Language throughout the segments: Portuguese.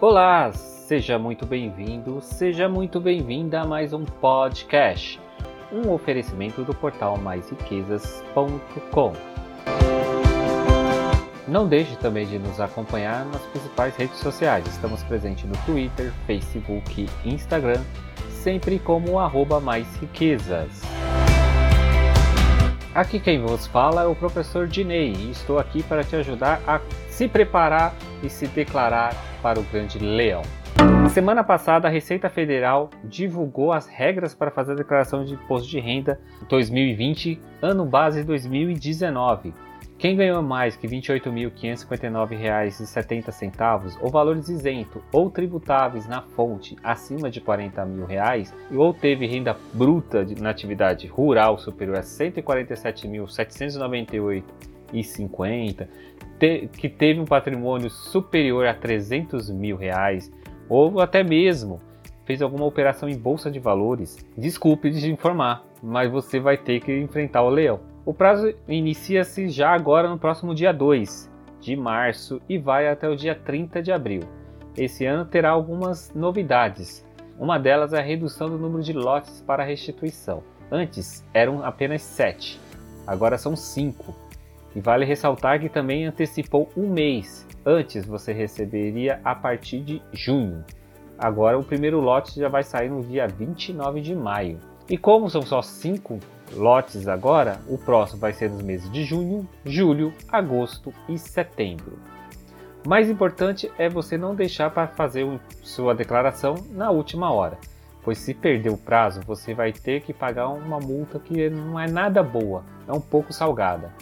Olá, seja muito bem-vindo, seja muito bem-vinda a mais um podcast, um oferecimento do portal maisriquezas.com. Não deixe também de nos acompanhar nas principais redes sociais. Estamos presentes no Twitter, Facebook e Instagram, sempre como arroba mais riquezas. Aqui quem vos fala é o professor Dinei e estou aqui para te ajudar a se preparar e se declarar para o grande leão. Semana passada, a Receita Federal divulgou as regras para fazer a declaração de imposto de renda 2020, ano base 2019. Quem ganhou mais que R$ 28.559,70 ou valores isento ou tributáveis na fonte acima de 40 mil reais, ou teve renda bruta na atividade rural superior a R$ 147.798,50, te, que teve um patrimônio superior a 300 mil reais, ou até mesmo fez alguma operação em bolsa de valores, desculpe de informar, mas você vai ter que enfrentar o leão. O prazo inicia-se já agora no próximo dia 2 de março e vai até o dia 30 de abril. Esse ano terá algumas novidades. Uma delas é a redução do número de lotes para restituição. Antes eram apenas 7, agora são 5. E vale ressaltar que também antecipou um mês. Antes você receberia a partir de junho. Agora o primeiro lote já vai sair no dia 29 de maio. E como são só 5 lotes agora, o próximo vai ser nos meses de junho, julho, agosto e setembro. Mais importante é você não deixar para fazer sua declaração na última hora, pois se perder o prazo, você vai ter que pagar uma multa que não é nada boa, é um pouco salgada.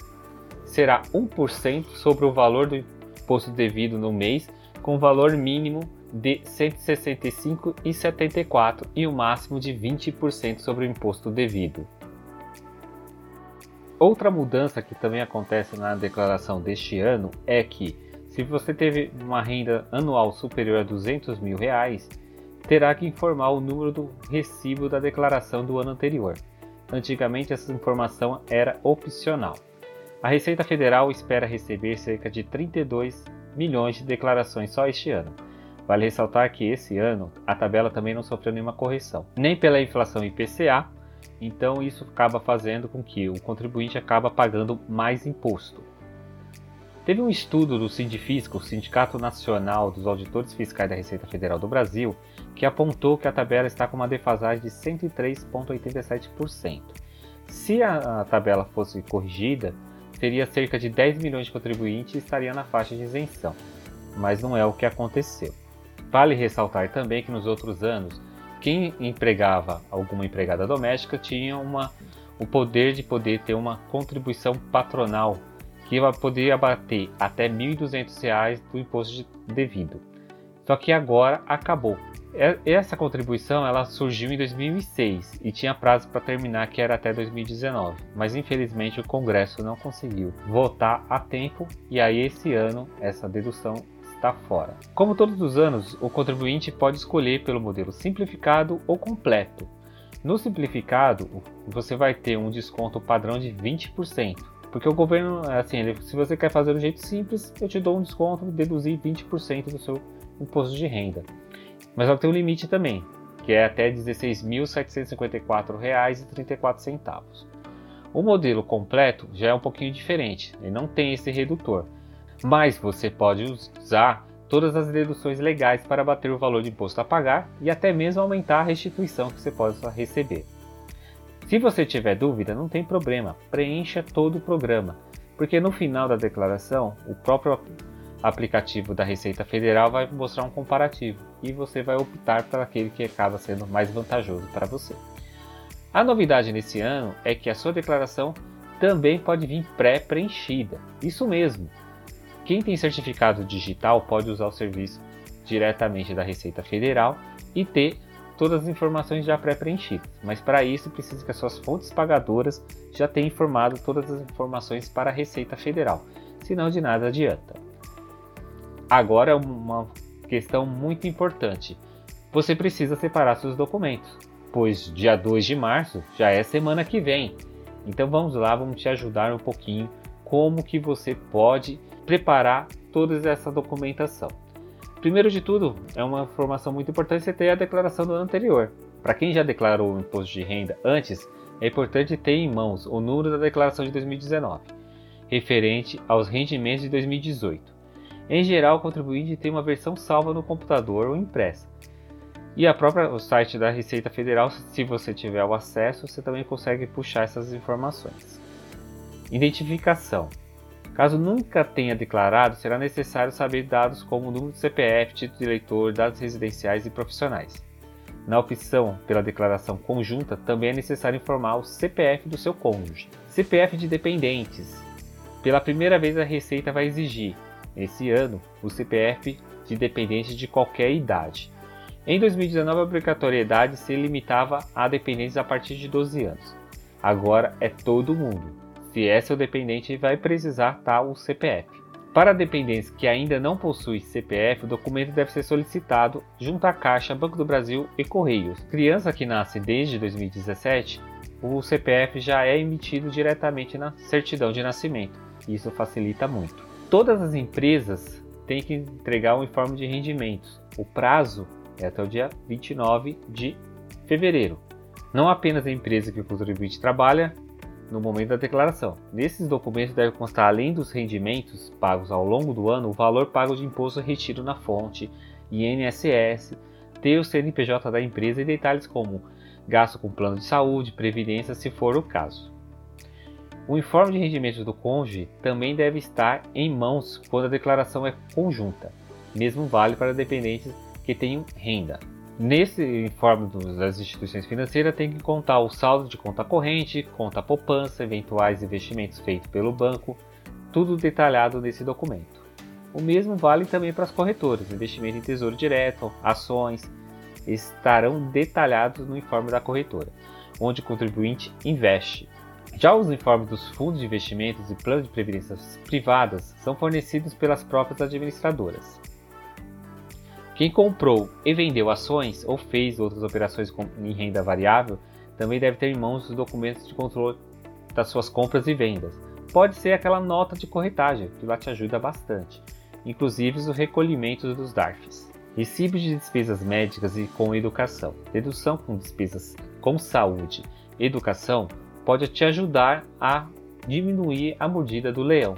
Será 1% sobre o valor do imposto devido no mês, com valor mínimo de R$ 165,74 e o máximo de 20% sobre o imposto devido. Outra mudança que também acontece na declaração deste ano é que, se você teve uma renda anual superior a 200 mil reais, terá que informar o número do recibo da declaração do ano anterior. Antigamente, essa informação era opcional. A Receita Federal espera receber cerca de 32 milhões de declarações só este ano. Vale ressaltar que esse ano a tabela também não sofreu nenhuma correção, nem pela inflação IPCA, então isso acaba fazendo com que o contribuinte acaba pagando mais imposto. Teve um estudo do Sindifisco, Sindicato Nacional dos Auditores Fiscais da Receita Federal do Brasil, que apontou que a tabela está com uma defasagem de 103,87%. Se a tabela fosse corrigida, seria cerca de 10 milhões de contribuintes e estaria na faixa de isenção, mas não é o que aconteceu. Vale ressaltar também que nos outros anos quem empregava alguma empregada doméstica tinha uma, o poder de poder ter uma contribuição patronal que poderia abater até R$ 1.200 do imposto devido. Só que agora acabou. Essa contribuição ela surgiu em 2006 e tinha prazo para terminar que era até 2019, mas infelizmente o Congresso não conseguiu votar a tempo e aí esse ano essa dedução está fora. Como todos os anos, o contribuinte pode escolher pelo modelo simplificado ou completo. No simplificado, você vai ter um desconto padrão de 20%, porque o governo, assim, se você quer fazer do jeito simples, eu te dou um desconto, deduzir 20% do seu imposto de renda. Mas vai ter um limite também, que é até R$ 16.754,34. O modelo completo já é um pouquinho diferente, ele não tem esse redutor. Mas você pode usar todas as deduções legais para bater o valor de imposto a pagar e até mesmo aumentar a restituição que você possa receber. Se você tiver dúvida, não tem problema, preencha todo o programa, porque no final da declaração, o próprio aplicativo da Receita Federal vai mostrar um comparativo e você vai optar por aquele que acaba sendo mais vantajoso para você. A novidade nesse ano é que a sua declaração também pode vir pré-preenchida. Isso mesmo, quem tem certificado digital pode usar o serviço diretamente da Receita Federal e ter todas as informações já pré-preenchidas, mas para isso precisa que as suas fontes pagadoras já tenham informado todas as informações para a Receita Federal, senão de nada adianta. Agora é uma questão muito importante. Você precisa separar seus documentos, pois dia 2 de março já é semana que vem. Então vamos lá, vamos te ajudar um pouquinho como que você pode preparar toda essa documentação. Primeiro de tudo, é uma informação muito importante você ter a declaração do ano anterior. Para quem já declarou o imposto de renda antes, é importante ter em mãos o número da declaração de 2019, referente aos rendimentos de 2018. Em geral, o contribuinte tem uma versão salva no computador ou impressa. E a própria o site da Receita Federal, se você tiver o acesso, você também consegue puxar essas informações. Identificação. Caso nunca tenha declarado, será necessário saber dados como número de CPF, título de eleitor, dados residenciais e profissionais. Na opção pela declaração conjunta, também é necessário informar o CPF do seu cônjuge. CPF de dependentes. Pela primeira vez, a Receita vai exigir, esse ano, o CPF de dependentes de qualquer idade. Em 2019, a obrigatoriedade se limitava a dependentes a partir de 12 anos. Agora é todo mundo. Se é seu dependente, vai precisar tal o CPF. Para dependentes que ainda não possuem CPF, o documento deve ser solicitado junto à Caixa, Banco do Brasil e Correios. Criança que nasce desde 2017, o CPF já é emitido diretamente na certidão de nascimento. Isso facilita muito. Todas as empresas têm que entregar um informe de rendimentos. O prazo é até o dia 29 de fevereiro. Não apenas a empresa que o contribuinte trabalha, no momento da declaração. Nesses documentos deve constar, além dos rendimentos pagos ao longo do ano, o valor pago de imposto retido na fonte, INSS, ter o CNPJ da empresa e detalhes como gasto com plano de saúde, previdência, se for o caso. O informe de rendimentos do cônjuge também deve estar em mãos quando a declaração é conjunta. Mesmo vale para dependentes que tenham renda. Nesse informe das instituições financeiras tem que contar o saldo de conta corrente, conta poupança, eventuais investimentos feitos pelo banco, tudo detalhado nesse documento. O mesmo vale também para as corretoras, investimento em tesouro direto, ações, estarão detalhados no informe da corretora, onde o contribuinte investe. Já os informes dos fundos de investimentos e planos de previdência privadas são fornecidos pelas próprias administradoras. Quem comprou e vendeu ações ou fez outras operações em renda variável também deve ter em mãos os documentos de controle das suas compras e vendas. Pode ser aquela nota de corretagem, que lá te ajuda bastante, inclusive os recolhimentos dos DARFs. Recibos de despesas médicas e com educação. Dedução com despesas com saúde educação pode te ajudar a diminuir a mordida do leão.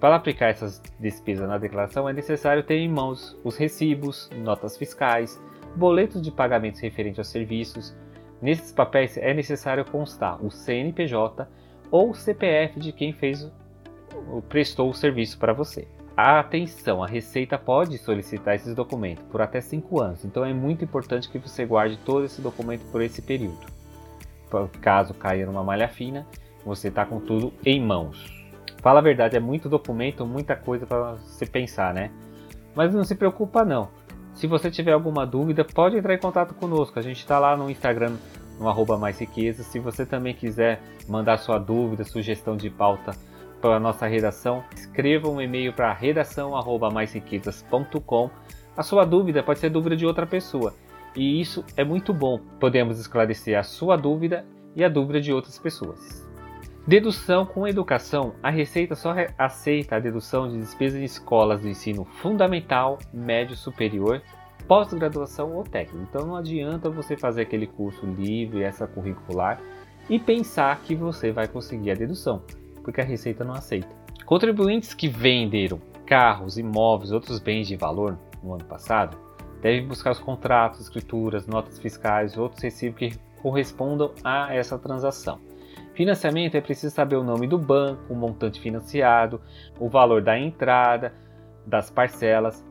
Para aplicar essas despesas na declaração, é necessário ter em mãos os recibos, notas fiscais, boletos de pagamentos referentes aos serviços. Nesses papéis é necessário constar o CNPJ ou o CPF de quem fez prestou o serviço para você. Atenção, a Receita pode solicitar esses documentos por até 5 anos, então é muito importante que você guarde todo esse documento por esse período. Caso caia numa malha fina, você está com tudo em mãos. Fala a verdade, é muito documento, muita coisa para você pensar, né? Mas não se preocupa não. Se você tiver alguma dúvida, pode entrar em contato conosco. A gente está lá no Instagram, no arroba mais riqueza. Se você também quiser mandar sua dúvida, sugestão de pauta para a nossa redação, escreva um e-mail para redação@maisriquezas.com. A sua dúvida pode ser dúvida de outra pessoa. E isso é muito bom. Podemos esclarecer a sua dúvida e a dúvida de outras pessoas. Dedução com educação. A Receita só aceita a dedução de despesas em escolas de ensino fundamental, médio, superior, pós-graduação ou técnico. Então não adianta você fazer aquele curso livre, essa curricular e pensar que você vai conseguir a dedução, porque a Receita não aceita. Contribuintes que venderam carros, imóveis, outros bens de valor no ano passado devem buscar os contratos, escrituras, notas fiscais, outros recibos que correspondam a essa transação. Financiamento é preciso saber o nome do banco, o montante financiado, o valor da entrada, das parcelas.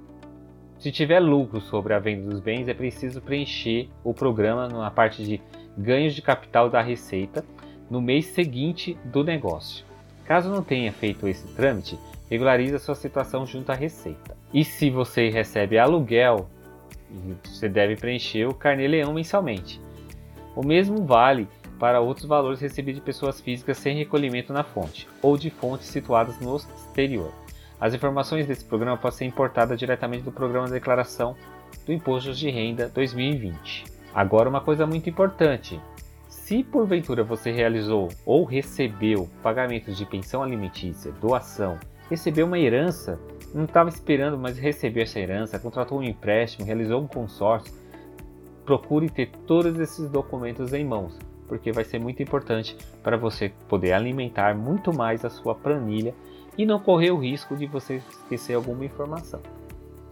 Se tiver lucro sobre a venda dos bens, é preciso preencher o programa na parte de ganhos de capital da receita no mês seguinte do negócio. Caso não tenha feito esse trâmite, regularize a sua situação junto à Receita. E se você recebe aluguel, você deve preencher o carnê leão mensalmente. O mesmo vale para outros valores recebidos de pessoas físicas sem recolhimento na fonte, ou de fontes situadas no exterior. As informações desse programa podem ser importadas diretamente do Programa de Declaração do Imposto de Renda 2020. Agora, uma coisa muito importante: se porventura você realizou ou recebeu pagamentos de pensão alimentícia, doação, recebeu uma herança, não estava esperando, mas recebeu essa herança, contratou um empréstimo, realizou um consórcio, procure ter todos esses documentos em mãos, porque vai ser muito importante para você poder alimentar muito mais a sua planilha e não correr o risco de você esquecer alguma informação.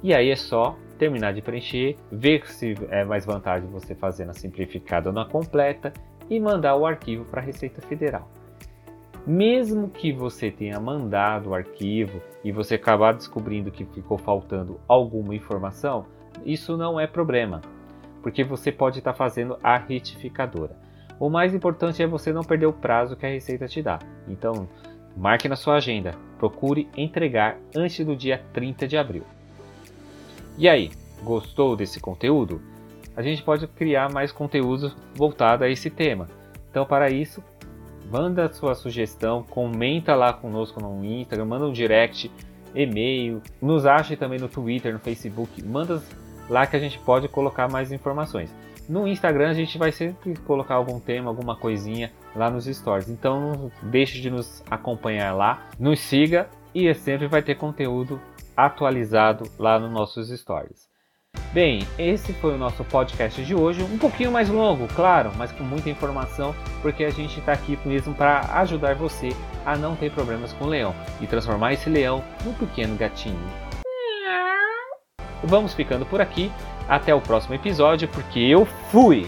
E aí é só terminar de preencher, ver se é mais vantagem você fazer na simplificada ou na completa e mandar o arquivo para a Receita Federal. Mesmo que você tenha mandado o arquivo e você acabar descobrindo que ficou faltando alguma informação, isso não é problema, porque você pode estar fazendo a retificadora. O mais importante é você não perder o prazo que a Receita te dá. Então, marque na sua agenda, procure entregar antes do dia 30 de abril. E aí, gostou desse conteúdo? A gente pode criar mais conteúdos voltados a esse tema. Então, para isso, manda sua sugestão, comenta lá conosco no Instagram, manda um direct, e-mail, nos ache também no Twitter, no Facebook, manda lá que a gente pode colocar mais informações. No Instagram a gente vai sempre colocar algum tema, alguma coisinha lá nos stories. Então não deixe de nos acompanhar lá, nos siga e sempre vai ter conteúdo atualizado lá nos nossos stories. Bem, esse foi o nosso podcast de hoje, um pouquinho mais longo, claro, mas com muita informação, porque a gente está aqui mesmo para ajudar você a não ter problemas com o leão e transformar esse leão num pequeno gatinho. Vamos ficando por aqui, até o próximo episódio, porque eu fui!